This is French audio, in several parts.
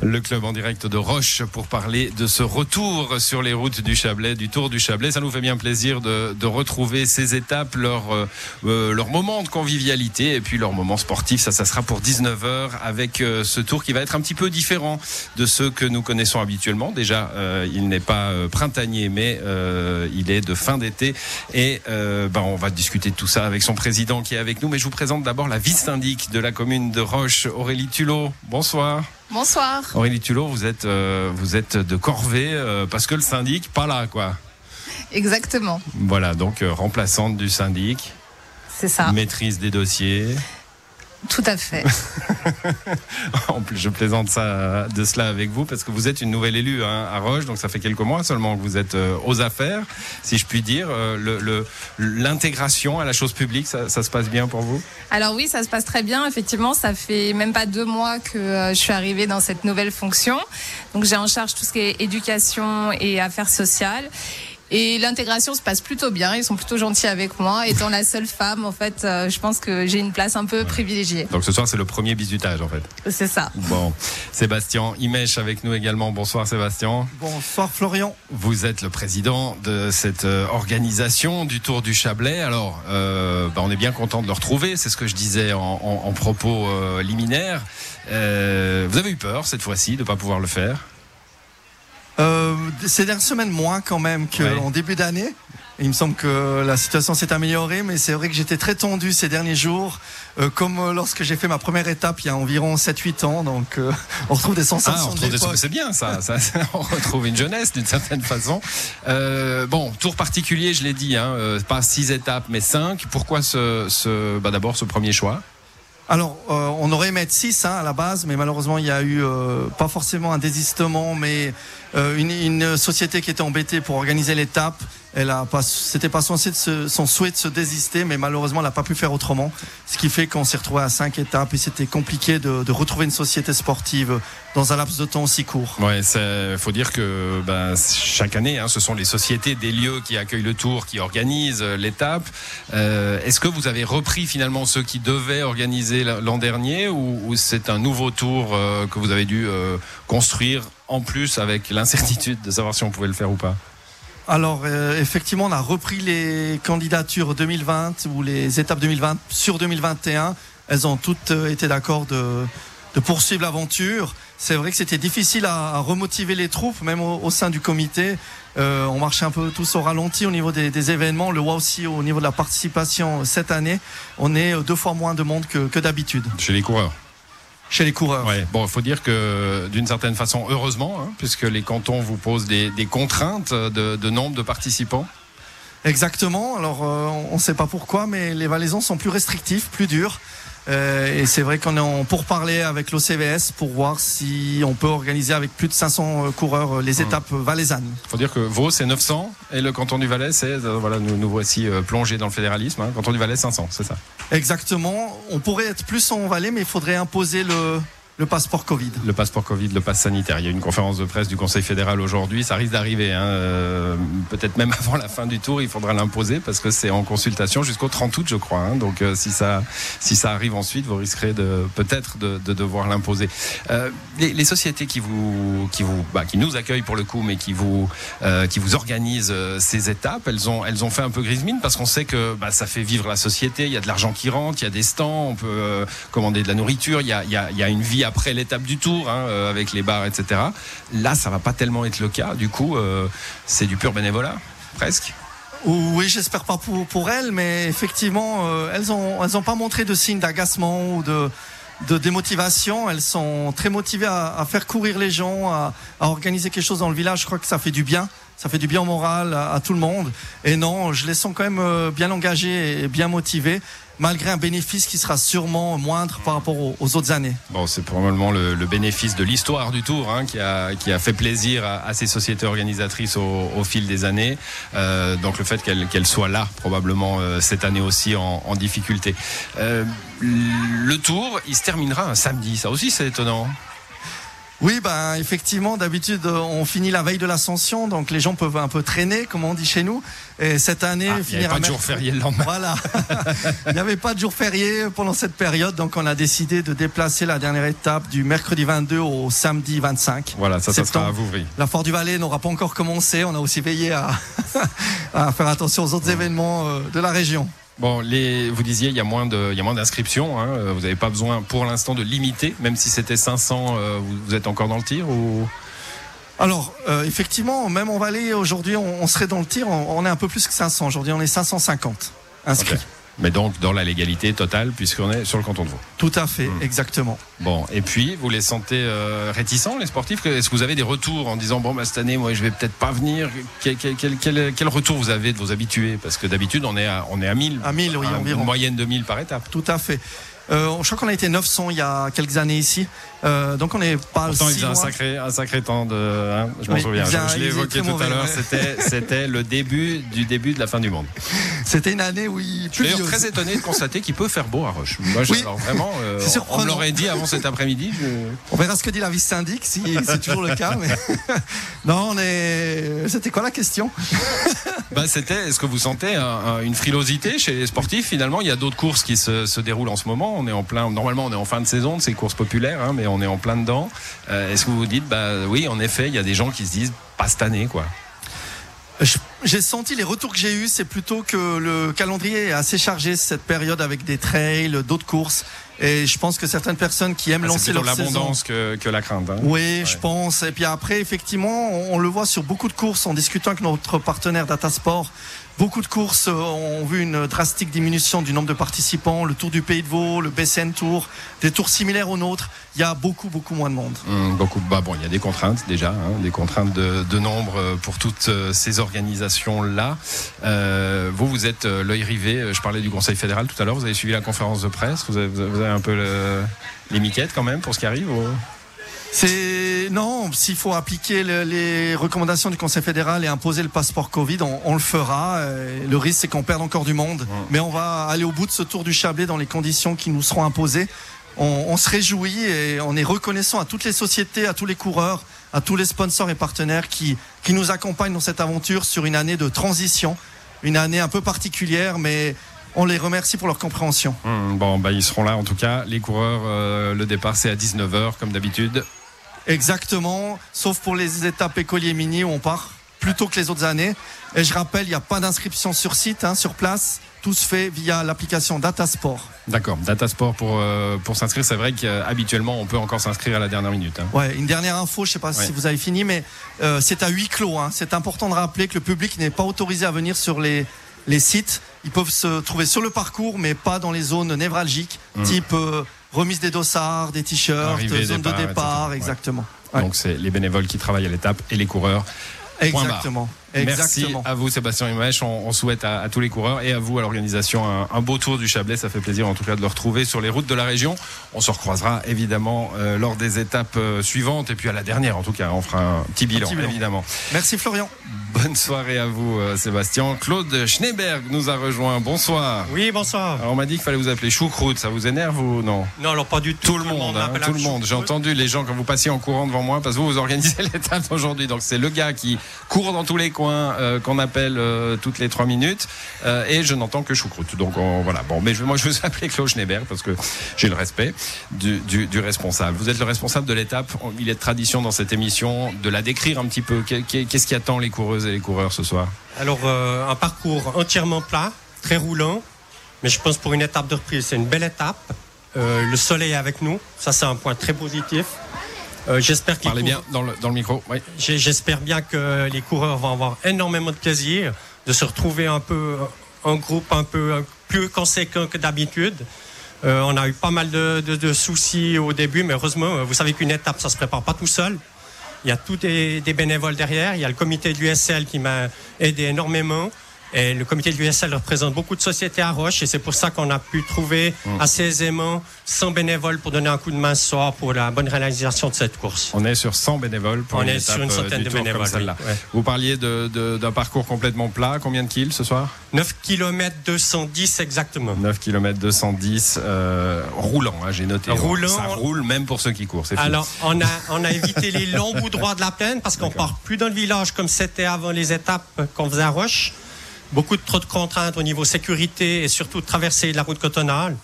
Le club en direct de Roche pour parler de ce retour sur les routes du Chablais, du Tour du Chablais. Ça nous fait bien plaisir de, de retrouver ces étapes, leur, euh, euh, leur moment de convivialité et puis leur moment sportif. Ça, ça sera pour 19h avec euh, ce tour qui va être un petit peu différent de ceux que nous connaissons habituellement. Déjà, euh, il n'est pas euh, printanier, mais il est de fin d'été. Et ben, on va discuter de tout ça avec son président qui est avec nous. Mais je vous présente d'abord la vice-syndic de la commune de Roche, Aurélie Tulot. Bonsoir. Bonsoir. Aurélie Tulot, vous êtes, euh, vous êtes de corvée euh, parce que le syndic, pas là, quoi. Exactement, Voilà, donc euh, remplaçante du syndic, c'est ça. maîtrise des dossiers. Tout à fait. en plus, je plaisante ça de cela avec vous parce que vous êtes une nouvelle élue hein, à Roche, donc ça fait quelques mois seulement que vous êtes euh, aux affaires, si je puis dire. Euh, le- le- L'intégration à la chose publique, ça, ça se passe bien pour vous? Alors oui, ça se passe très bien. Effectivement, ça fait même pas deux mois que euh, je suis arrivée dans cette nouvelle fonction. Donc j'ai en charge tout ce qui est éducation et affaires sociales. Et l'intégration se passe plutôt bien. Ils sont plutôt gentils avec moi. Étant la seule femme, en fait, euh, je pense que j'ai une place un peu privilégiée. Donc ce soir, c'est le premier bisutage en fait. C'est ça. Bon, Sébastien Imèche avec nous également. Bonsoir Sébastien. Bonsoir Florian. Vous êtes le président de cette euh, organisation du Tour du Chablais. Alors, euh, bah, on est bien content de le retrouver. C'est ce que je disais en, en- en propos euh, liminaires. Euh, vous avez eu peur cette fois-ci de ne pas pouvoir le faire? Euh, ces dernières semaines moins quand même qu'en Ouais. début d'année. Il me semble que la situation s'est améliorée, mais c'est vrai que j'étais très tendu ces derniers jours, euh, comme euh, lorsque j'ai fait ma première étape il y a environ 7-8 ans. Donc euh, on retrouve des Ah, sensations on retrouve des- d'époque. c'est bien ça, ça, On retrouve une jeunesse d'une certaine façon. Euh, bon, tour particulier, je l'ai dit, hein, euh, pas six étapes mais cinq. Pourquoi ce, ce bah, d'abord ce premier choix? Alors, euh, on aurait aimé être 6 hein, à la base, mais malheureusement, il y a eu euh, pas forcément un désistement, mais une, une société qui était embêtée pour organiser l'étape. Elle a pas, c'était pas censé se- son souhait de se désister, mais malheureusement, elle n'a pas pu faire autrement. Ce qui fait qu'on s'est retrouvé à 5 étapes et c'était compliqué de, de retrouver une société sportive dans un laps de temps aussi court. Ouais, il faut dire que ben, chaque année, hein, ce sont les sociétés des lieux qui accueillent le tour, qui organisent euh, l'étape. Euh, Est-ce que vous avez repris finalement ceux qui devaient organiser l'an dernier ou, ou c'est un nouveau tour euh, que vous avez dû euh, construire en plus avec l'incertitude de savoir si on pouvait le faire ou pas Alors, euh, effectivement, on a repris les candidatures 2020 ou les étapes 2020 sur 2021. Elles ont toutes euh, été d'accord de, de poursuivre l'aventure. C'est vrai que c'était difficile à, à remotiver les troupes, même au, au sein du comité. Euh, on marchait un peu tous au ralenti au niveau des, des événements. Le voit aussi au niveau de la participation cette année. On est euh, deux fois moins de monde que, que d'habitude chez les coureurs chez les coureurs. Ouais. Bon, il faut dire que d'une certaine façon, heureusement, hein, puisque les cantons vous posent des, des contraintes de, de nombre de participants. Exactement. Alors, euh, on ne sait pas pourquoi, mais les Valaisans sont plus restrictifs, plus durs. Euh, et c'est vrai qu'on est en pourparler avec l'OCVS pour voir si on peut organiser avec plus de 500 euh, coureurs les étapes euh, valaisannes. Il faut dire que Vaud, c'est 900 et le canton du Valais, c'est, voilà, nous, nous voici plongés dans le fédéralisme. Hein, canton du Valais, 500, c'est ça. Exactement. On pourrait être plus en Valais, mais il faudrait imposer le, le passeport Covid. Le passeport Covid, le pass sanitaire. Il y a une conférence de presse du Conseil fédéral aujourd'hui. Ça risque d'arriver. Hein, euh, peut-être même avant la fin du tour, il faudra l'imposer parce que c'est en consultation jusqu'au 30 août, je crois. hein. donc euh, si ça, si ça arrive ensuite, vous risquerez de peut-être de, de devoir l'imposer. Euh, les, les sociétés qui vous, qui vous, bah, qui nous accueillent pour le coup, mais qui vous, euh, qui vous organisent ces étapes, elles ont, elles ont fait un peu grise mine parce qu'on sait que bah, ça fait vivre la société. Il y a de l'argent qui rentre, il y a des stands, on peut commander de la nourriture. Il y a, il y a, il y a une vie après l'étape du tour, hein, euh, avec les bars, etc. Là, ça va pas tellement être le cas. Du coup, euh, c'est du pur bénévolat, presque. Oui, j'espère pas pour, pour elles, mais effectivement, euh, elles ont elles ont pas montré de signes d'agacement ou de de démotivation. Elles sont très motivées à, faire courir les gens, à, organiser quelque chose dans le village. Je crois que ça fait du bien. Ça fait du bien au moral à, à tout le monde. Et non, je les sens quand même bien engagés et bien motivés, malgré un bénéfice qui sera sûrement moindre par rapport aux, autres années. Bon, c'est probablement le, bénéfice de l'histoire du Tour hein, qui, a, fait plaisir à, ces sociétés organisatrices au, fil des années. Euh, donc le fait qu'elles qu'elles soient là, probablement euh, cette année aussi en, en difficulté. Euh, le Tour, il se terminera un samedi. Ça aussi, c'est étonnant. Oui, ben effectivement, d'habitude on finit la veille de l'ascension, donc les gens peuvent un peu traîner, comme on dit chez nous. Et cette année, ah, il n'y avait pas de jour férié le lendemain. Voilà, il n'y avait pas de jour férié pendant cette période, donc on a décidé de déplacer la dernière étape du mercredi 22 au samedi 25. Voilà, ça, ça sera à Vouvry. La Fort du Valais n'aura pas encore commencé. On a aussi veillé à, à faire attention aux autres événements euh, de la région. Bon, les, vous disiez, il y a moins de, il y a moins d'inscriptions. Hein. Vous n'avez pas besoin, pour l'instant, de limiter, même si c'était 500. Euh, vous, êtes encore dans le tir ou? Alors, euh, effectivement, même en Valais, aujourd'hui, on, serait dans le tir. On, est un peu plus que 500. Aujourd'hui, on est 550 inscrits. Mais donc dans la légalité totale, puisqu'on est sur le canton de Vaud. Tout à fait, hmm. exactement. Bon, et puis vous les sentez euh, réticents, les sportifs? Est-ce que vous avez des retours en disant bon, bah, cette année, moi, je vais peut-être pas venir? Quel, quel, retour vous avez de vos habitués? Parce que d'habitude, on est à, on est à 1000. À 1000, oui, environ. Une moyenne de 1000 par étape. Tout à fait. Euh, je crois qu'on a été 900 il y a quelques années ici. Euh, donc on n'est pas Pourtant, il faisait un sacré, un sacré temps de. Hein, je m'en souviens. je, l'ai évoqué tout à l'heure. C'était, c'était le début du début de la fin du monde. C'était une année où il. Je suis très étonné de constater qu'il peut faire beau à Roche. Moi, oui. alors vraiment, euh, on l'aurait dit avant cet après-midi. On verra ce que dit la vice syndic si c'est toujours le cas. Mais... non, on est. C'était quoi la question? Bah, c'était. Est-ce que vous sentez une frilosité chez les sportifs Finalement, il y a d'autres courses qui se, se déroulent en ce moment on est en plein. Normalement, on est en fin de saison de ces courses populaires, hein, mais on est en plein dedans. Euh, est-ce que vous vous dites, bah oui, en effet, il y a des gens qui se disent, pas cette année, quoi? J'ai senti les retours que j'ai eus, c'est plutôt que le calendrier est assez chargé cette période avec des trails, d'autres courses. Et je pense que certaines personnes qui aiment ah, lancer leur saison. l'abondance que, que, la crainte. Hein. Oui, je pense. Et puis après, effectivement, on, le voit sur beaucoup de courses en discutant avec notre partenaire Datasport. Beaucoup de courses ont vu une drastique diminution du nombre de participants. Le Tour du Pays de Vaud, le BCN Tour, des tours similaires aux nôtres. Il y a beaucoup, beaucoup moins de monde. Mmh, beaucoup. Bah bon, il y a des contraintes déjà, hein, des contraintes de, de, nombre euh, pour toutes euh, ces organisations-là. Euh, vous, vous êtes l'œil rivé. Je parlais du Conseil fédéral tout à l'heure. Vous avez suivi la conférence de presse. Vous avez, vous avez un peu le, les miquettes quand même pour ce qui arrive. C'est non, s'il faut appliquer les recommandations du Conseil fédéral et imposer le passeport Covid, on, le fera. Euh, le risque c'est qu'on perde encore du monde, mais on va aller au bout de ce tour du Chablais dans les conditions qui nous seront imposées. On, se réjouit et on est reconnaissant à toutes les sociétés, à tous les coureurs, à tous les sponsors et partenaires qui qui nous accompagnent dans cette aventure sur une année de transition, une année un peu particulière, mais on les remercie pour leur compréhension. Hum, bon, bah, ils seront là en tout cas. Les coureurs, euh, le départ c'est à 19h comme d'habitude. Exactement, sauf pour les étapes écoliers mini où on part plus tôt que les autres années. Et je rappelle, il n'y a pas d'inscription sur site, hein, sur place. Tout se fait via l'application Datasport. D'accord, Datasport pour, euh, pour s'inscrire. C'est vrai qu'habituellement, on peut encore s'inscrire à la dernière minute. Hein. Ouais, une dernière info, je ne sais pas si vous avez fini, mais euh, c'est à huis clos. Hein. C'est important de rappeler que le public n'est pas autorisé à venir sur les, les sites. Ils peuvent se trouver sur le parcours, mais pas dans les zones névralgiques, mmh. type euh, remise des dossards, des t-shirts, zone de départ, exactement. Donc c'est les bénévoles qui travaillent à l'étape et les coureurs. Exactement. Merci à vous Sébastien Imèche. On, souhaite à, tous les coureurs et à vous à l'organisation un, beau tour du Chablais. Ça fait plaisir en tout cas de le retrouver sur les routes de la région. On se recroisera évidemment euh, lors des étapes euh, suivantes et puis à la dernière en tout cas. On fera un petit bilan, évidemment. Merci Florian. Bonne soirée à vous euh, Sébastien. Claude Schneeberg nous a rejoint. Bonsoir. Oui, bonsoir. Alors on m'a dit qu'il fallait vous appeler choucroute. Ça vous énerve ou non? Non, alors pas du tout. Tout le monde, hein, tout le monde. J'ai entendu les gens quand vous passiez en courant devant moi parce que vous vous organisez l'étape aujourd'hui. Donc c'est le gars qui court dans tous les coins qu'on appelle euh, toutes les trois minutes euh, et je n'entends que choucroute. Donc voilà. Bon, mais je, moi je vous appelle Claude Schneeberg parce que j'ai le respect du, du, responsable. Vous êtes le responsable de l'étape. Il est de tradition dans cette émission de la décrire un petit peu. Qu'est-ce qui attend les coureuses et les coureurs ce soir? Alors euh, un parcours entièrement plat, très roulant, mais je pense pour une étape de reprise c'est une belle étape. le soleil est avec nous, ça c'est un point très positif. Euh, j'espère qu'ils. Parlez bien dans le, dans le micro. Oui. J'espère bien que les coureurs vont avoir énormément de plaisir de se retrouver un peu en groupe un peu plus conséquent que d'habitude. Euh, on a eu pas mal de, de, de, soucis au début, mais heureusement, vous savez qu'une étape, ça se prépare pas tout seul. Il y a tous des, des bénévoles derrière. Il y a le comité de l'USL qui m'a aidé énormément. Et le comité de l'USL représente beaucoup de sociétés à Roche et c'est pour ça qu'on a pu trouver Mmh. assez aisément 100 bénévoles pour donner un coup de main ce soir pour la bonne réalisation de cette course. On est sur 100 bénévoles pour On une est étape, sur une euh, centaine de comme bénévoles, celle-là. oui, ouais. Vous parliez d'un parcours complètement plat. Combien de kills ce soir? 9 km 210 exactement. 9 km 210 euh, roulant, hein, j'ai noté. Roulant. Ça roule même pour ceux qui courent. Alors, on a, on a évité les longs bouts droits de la plaine parce qu'on part plus dans le village comme c'était avant les étapes qu'on faisait à Roche. Beaucoup de trop de contraintes au niveau sécurité et surtout traverser la route cotonale.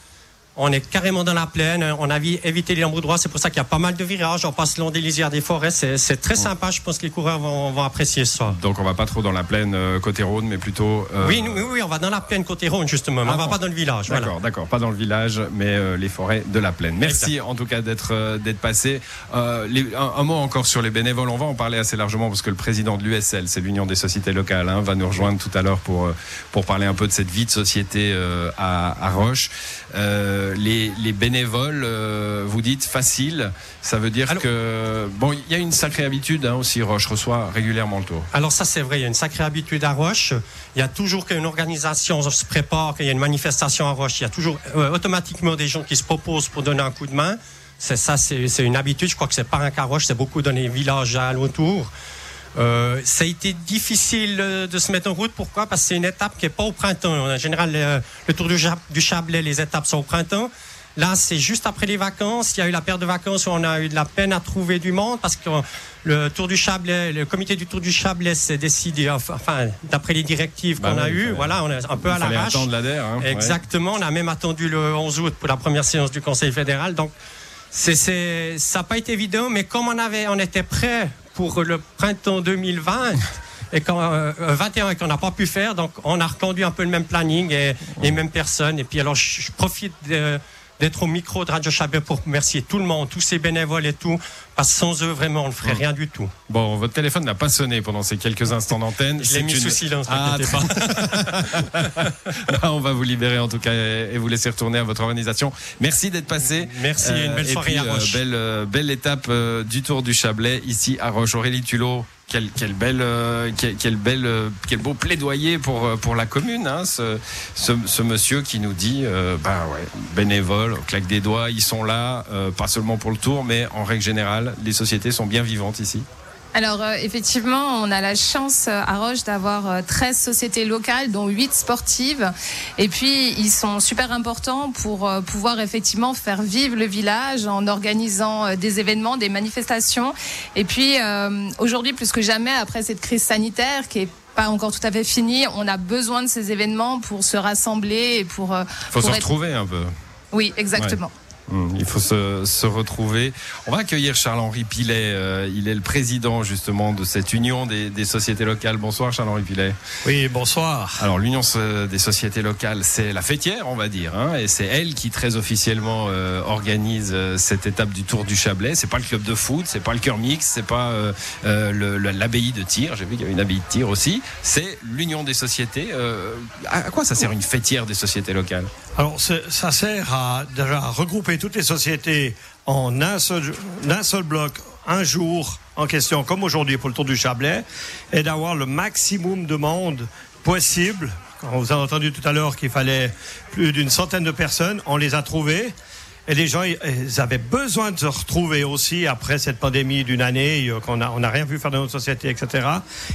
On est carrément dans la plaine. On a vi- évité les longs bouts droits. C'est pour ça qu'il y a pas mal de virages. On passe le long des lisières des forêts. C'est très sympa. Je pense que les coureurs vont, vont apprécier ça. Donc on va pas trop dans la plaine euh, côté Rhône, mais plutôt. euh, Oui, oui, oui, on va dans la plaine côté Rhône justement. Ah on va pas dans le village. Voilà. D'accord, d'accord, pas dans le village, mais euh, les forêts de la plaine. Merci en tout cas d'être d'être passé. Les- un, un mot encore sur les bénévoles. On va en parler assez largement parce que le président de l'USL, c'est l'Union des sociétés locales, hein, va nous rejoindre tout à l'heure pour pour parler un peu de cette vie de société à, à Roche. Euh, les, les bénévoles, euh, vous dites facile, ça veut dire Alors- que bon, il y a une sacrée habitude hein, aussi. Roche reçoit régulièrement le tour. Alors ça c'est vrai, il y a une sacrée habitude à Roche. Il y a toujours qu'une organisation se prépare, qu'il y a une manifestation à Roche, il y a toujours euh, automatiquement des gens qui se proposent pour donner un coup de main. C'est ça, c'est une habitude. Je crois que c'est pas un cas à Roche, c'est beaucoup dans les villages alentours. Euh, ça a été difficile euh, de se mettre en route. Pourquoi? Parce que c'est une étape qui est pas au printemps. En général, le, le Tour du, du Chablais, les étapes sont au printemps. Là, c'est juste après les vacances. Il y a eu la période de vacances où on a eu de la peine à trouver du monde parce que le Tour du Chablais, le comité du Tour du Chablais s'est décidé, enfin, d'après les directives Bah qu'on a oui, eues, voilà, on est un peu à l'arrache. Hein, ouais. Exactement. On a même attendu le 11 août pour la première séance du Conseil fédéral. Donc, c'est, c'est, ça n'a pas été évident, mais comme on avait, on était prêt pour le printemps 2020 et quand euh, 21 et qu'on n'a pas pu faire, donc on a reconduit un peu le même planning et les mêmes personnes. Et puis alors, je profite de- d'être au micro de Radio Chablais pour remercier tout le monde, tous ces bénévoles et tout, parce que sans eux, vraiment, on ne ferait rien du tout. Bon, votre téléphone n'a pas sonné pendant ces quelques instants d'antenne. Je l'ai mis une- sous silence, Ah, pas. On va vous libérer en tout cas et vous laisser retourner à votre organisation. Merci d'être passé. Merci et une belle et soirée puis, à Roche. belle, euh, belle étape euh, du Tour du Chablais ici à Roche. Aurélie Tulot. Quel, belle, euh, quel, euh, quel beau plaidoyer pour euh, pour la commune, hein, ce, ce, monsieur qui nous dit, euh, bah ouais, bénévole, on claque des doigts, ils sont là, pas seulement pour le Tour, mais en règle générale, les sociétés sont bien vivantes ici. Alors euh, effectivement, on a la chance euh, à Roche d'avoir euh, 13 sociétés locales, dont 8 sportives. Et puis, ils sont super importants pour euh, pouvoir effectivement faire vivre le village en organisant euh, des événements, des manifestations. Et puis, euh, aujourd'hui, plus que jamais, après cette crise sanitaire qui est pas encore tout à fait finie, on a besoin de ces événements pour se rassembler et pour... euh, Faut pour se être- retrouver un peu. Oui, exactement. Hum, Il faut se, se retrouver. On va accueillir Charles-Henri Pilet. euh, il est le président justement de cette union des, des sociétés locales. Bonsoir Charles-Henri Pilet. Oui, bonsoir. Alors l'union des sociétés locales, c'est la fêtière, on va dire, hein, et c'est elle qui très officiellement euh, organise euh, cette étape du Tour du Chablais. C'est pas le club de foot, c'est pas le cœur mix, c'est pas euh, l'abbaye de tir. J'ai vu qu'il y avait une abbaye de tir aussi. C'est l'union des sociétés. À à quoi ça sert une fêtière des sociétés locales? Alors, ça sert à déjà regrouper toutes les sociétés en un seul, bloc, un jour en question, comme aujourd'hui pour le Tour du Chablais, et d'avoir le maximum de monde possible. On vous a entendu tout à l'heure qu'il fallait plus d'une centaine de personnes. On les a trouvés. Et les gens, ils avaient besoin de se retrouver aussi après cette pandémie d'une année, euh, qu'on a, on n'a rien pu faire dans notre société, etc.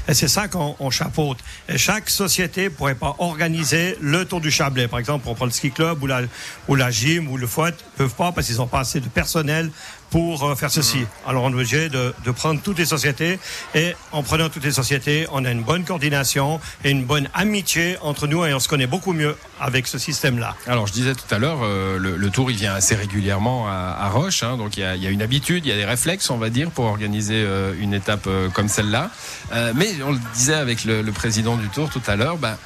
Et c'est ça qu'on on chapeaute. Et chaque société pourrait pas organiser le Tour du Chablais. Par exemple, on prend le ski club ou la, ou la gym ou le foot, peuvent pas parce qu'ils n'ont pas assez de personnel pour euh, faire ceci. Alors on est obligé de, de prendre toutes les sociétés et en prenant toutes les sociétés, on a une bonne coordination et une bonne amitié entre nous et on se connaît beaucoup mieux avec ce système-là. Alors, je disais tout à l'heure, euh, le, le tour, il vient assez régulièrement à, à Roche. hein, donc, il y, a, il y a une habitude, il y a des réflexes, on va dire, pour organiser euh, une étape euh, comme celle-là. Euh, mais on le disait avec le, le président du tour tout à l'heure, ben,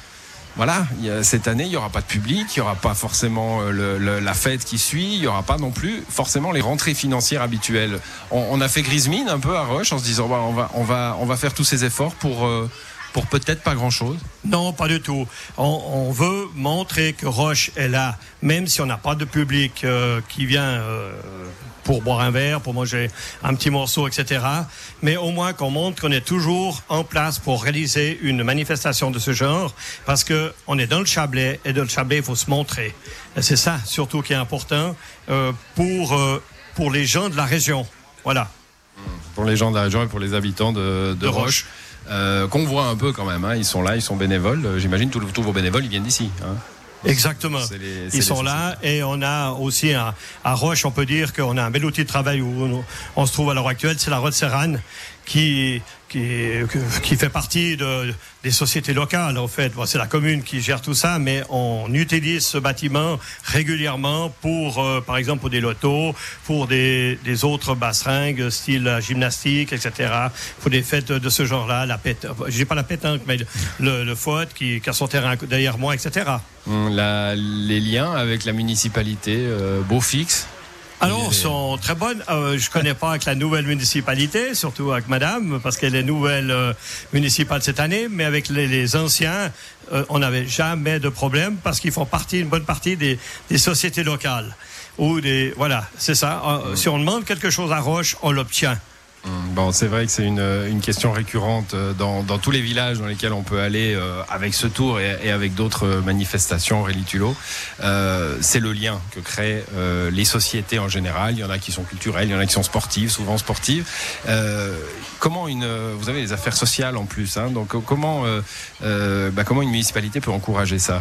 voilà, cette année, il n'y aura pas de public, il n'y aura pas forcément euh, le- le- la fête qui suit, il n'y aura pas non plus forcément les rentrées financières habituelles. On, on a fait grise mine un peu à Roche en se disant, bah, on, va, on, va, on va faire tous ces efforts pour, euh, pour peut-être pas grand-chose. Non, pas du tout. On, on veut montrer que Roche est là, même si on n'a pas de public euh, qui vient euh, pour boire un verre, pour manger un petit morceau, etc. Mais au moins qu'on montre qu'on est toujours en place pour réaliser une manifestation de ce genre, parce que on est dans le Chablais et dans le Chablais, il faut se montrer. C'est ça surtout qui est important euh, pour euh, pour les gens de la région. Voilà. Pour les gens de la région et pour les habitants de, de, Roche. Euh, qu'on voit un peu quand même, hein. ils sont là, ils sont bénévoles. J'imagine tous, tous vos bénévoles, ils viennent d'ici. Hein. Exactement. Ils sont là et on a aussi à, à Roche, on peut dire qu'on a un bel outil de travail où on, se trouve à l'heure actuelle, c'est la Rote Serrane qui, qui, fait partie de, des sociétés locales en fait. C'est la commune qui gère tout ça, mais on utilise ce bâtiment régulièrement pour, euh, par exemple, pour des lotos, pour des, des autres basseringues, style gymnastique, etc. Pour des fêtes de ce genre-là, la je dis pas la pétanque, mais le, le faute qui, a son terrain derrière moi, etc. Hum, les liens avec la municipalité, euh, beau alors, sont très bonnes. Euh, je connais pas avec la nouvelle municipalité, surtout avec Madame, parce qu'elle est nouvelle euh, municipale cette année, mais avec les, les anciens, euh, on n'avait jamais de problème parce qu'ils font partie, une bonne partie des, des sociétés locales. Ou des, voilà, c'est ça. Euh, si on demande quelque chose à Roche, on l'obtient. Mmh. Bon, c'est vrai que c'est une, une, question récurrente euh, dans, dans, tous les villages dans lesquels on peut aller euh, avec ce tour et, et avec d'autres manifestations, Rélitulo. Euh, c'est le lien que créent euh, les sociétés en général. Il y en a qui sont culturelles, il y en a qui sont sportives, souvent sportives. Euh, comment une, vous avez les affaires sociales en plus, hein, donc comment, bah, comment une municipalité peut encourager ça?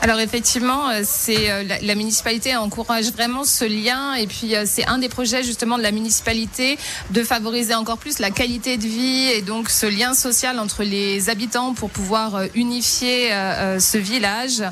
Alors effectivement, euh, c'est euh, la, la, municipalité encourage vraiment ce lien et puis euh, c'est un des projets justement de la municipalité de favoriser encore plus la qualité de vie et donc ce lien social entre les habitants pour pouvoir unifier ce village.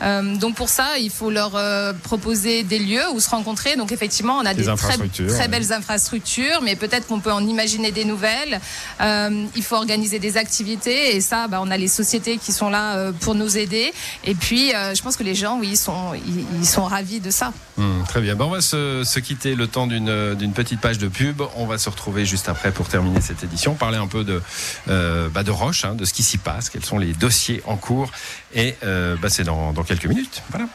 donc pour ça, il faut leur proposer des lieux où se rencontrer. Donc effectivement, on a des, des très, très, belles infrastructures, mais peut-être qu'on peut en imaginer des nouvelles. il faut organiser des activités et ça, bah, on a les sociétés qui sont là pour nous aider. Et puis euh, je pense que les gens, oui, ils sont, ils, sont ravis de ça. Mmh, très bien. Bon, on va se, se quitter le temps d'une petite page de pub. On va se retrouver juste après pour terminer cette édition, parler un peu de, euh, bah de Roche, hein, de ce qui s'y passe, quels sont les dossiers en cours. Et euh, bah, c'est dans, dans quelques minutes. Voilà.